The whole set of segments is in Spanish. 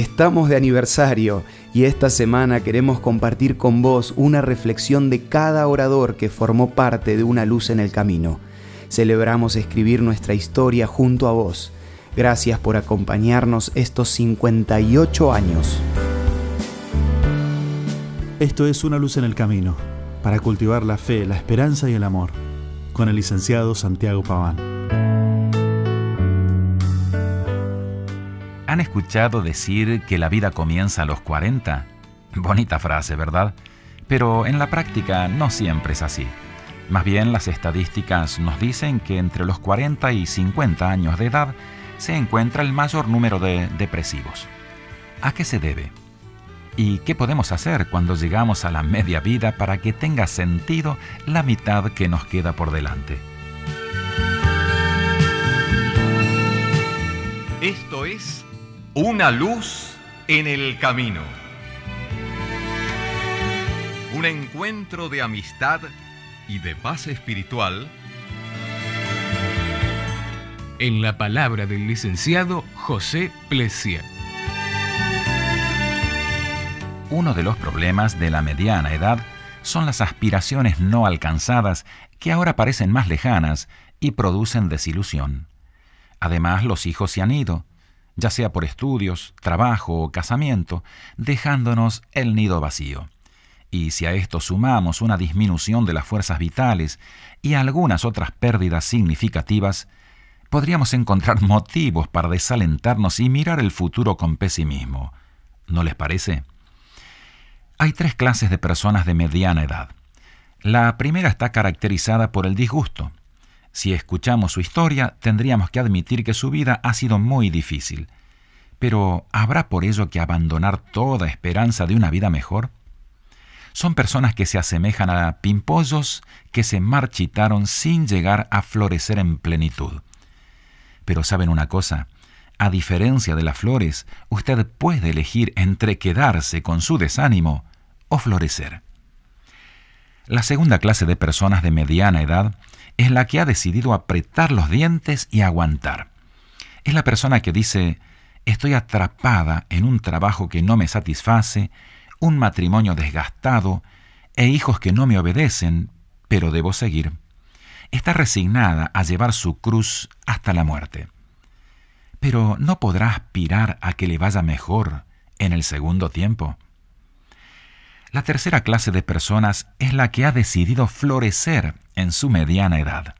Estamos de aniversario y esta semana queremos compartir con vos una reflexión de cada orador que formó parte de una luz en el camino. Celebramos escribir nuestra historia junto a vos. Gracias por acompañarnos estos 58 años. Esto es Una luz en el camino, para cultivar la fe, la esperanza y el amor, con el licenciado Santiago Paván. ¿Han escuchado decir que la vida comienza a los 40? Bonita frase, ¿verdad? Pero en la práctica no siempre es así. Más bien las estadísticas nos dicen que entre los 40 y 50 años de edad se encuentra el mayor número de depresivos. ¿A qué se debe? ¿Y qué podemos hacer cuando llegamos a la media vida para que tenga sentido la mitad que nos queda por delante? Esto es una luz en el camino. Un encuentro de amistad y de paz espiritual. En la palabra del licenciado José Plesia. Uno de los problemas de la mediana edad son las aspiraciones no alcanzadas que ahora parecen más lejanas y producen desilusión. Además, los hijos se han ido ya sea por estudios, trabajo o casamiento, dejándonos el nido vacío. Y si a esto sumamos una disminución de las fuerzas vitales y algunas otras pérdidas significativas, podríamos encontrar motivos para desalentarnos y mirar el futuro con pesimismo. ¿No les parece? Hay tres clases de personas de mediana edad. La primera está caracterizada por el disgusto, si escuchamos su historia, tendríamos que admitir que su vida ha sido muy difícil. Pero ¿habrá por ello que abandonar toda esperanza de una vida mejor? Son personas que se asemejan a pimpollos que se marchitaron sin llegar a florecer en plenitud. Pero saben una cosa, a diferencia de las flores, usted puede elegir entre quedarse con su desánimo o florecer. La segunda clase de personas de mediana edad es la que ha decidido apretar los dientes y aguantar. Es la persona que dice, estoy atrapada en un trabajo que no me satisface, un matrimonio desgastado e hijos que no me obedecen, pero debo seguir. Está resignada a llevar su cruz hasta la muerte. Pero ¿no podrá aspirar a que le vaya mejor en el segundo tiempo? La tercera clase de personas es la que ha decidido florecer en su mediana edad.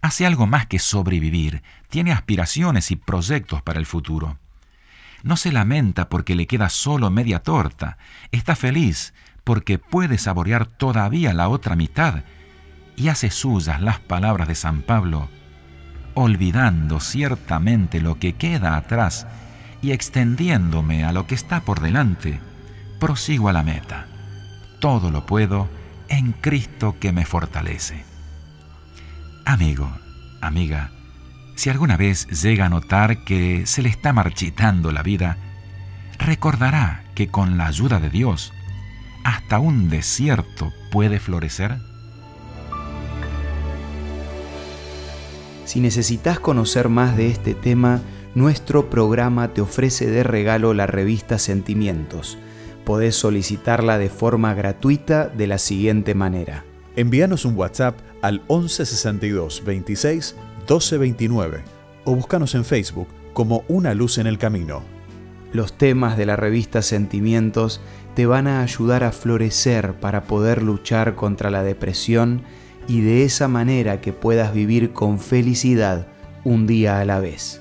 Hace algo más que sobrevivir, tiene aspiraciones y proyectos para el futuro. No se lamenta porque le queda solo media torta, está feliz porque puede saborear todavía la otra mitad y hace suyas las palabras de San Pablo, olvidando ciertamente lo que queda atrás y extendiéndome a lo que está por delante prosigo a la meta. Todo lo puedo en Cristo que me fortalece. Amigo, amiga, si alguna vez llega a notar que se le está marchitando la vida, recordará que con la ayuda de Dios, hasta un desierto puede florecer. Si necesitas conocer más de este tema, nuestro programa te ofrece de regalo la revista Sentimientos podés solicitarla de forma gratuita de la siguiente manera. Envíanos un WhatsApp al 1162 26 1229 o búscanos en Facebook como Una Luz en el Camino. Los temas de la revista Sentimientos te van a ayudar a florecer para poder luchar contra la depresión y de esa manera que puedas vivir con felicidad un día a la vez.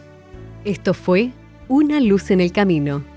Esto fue Una Luz en el Camino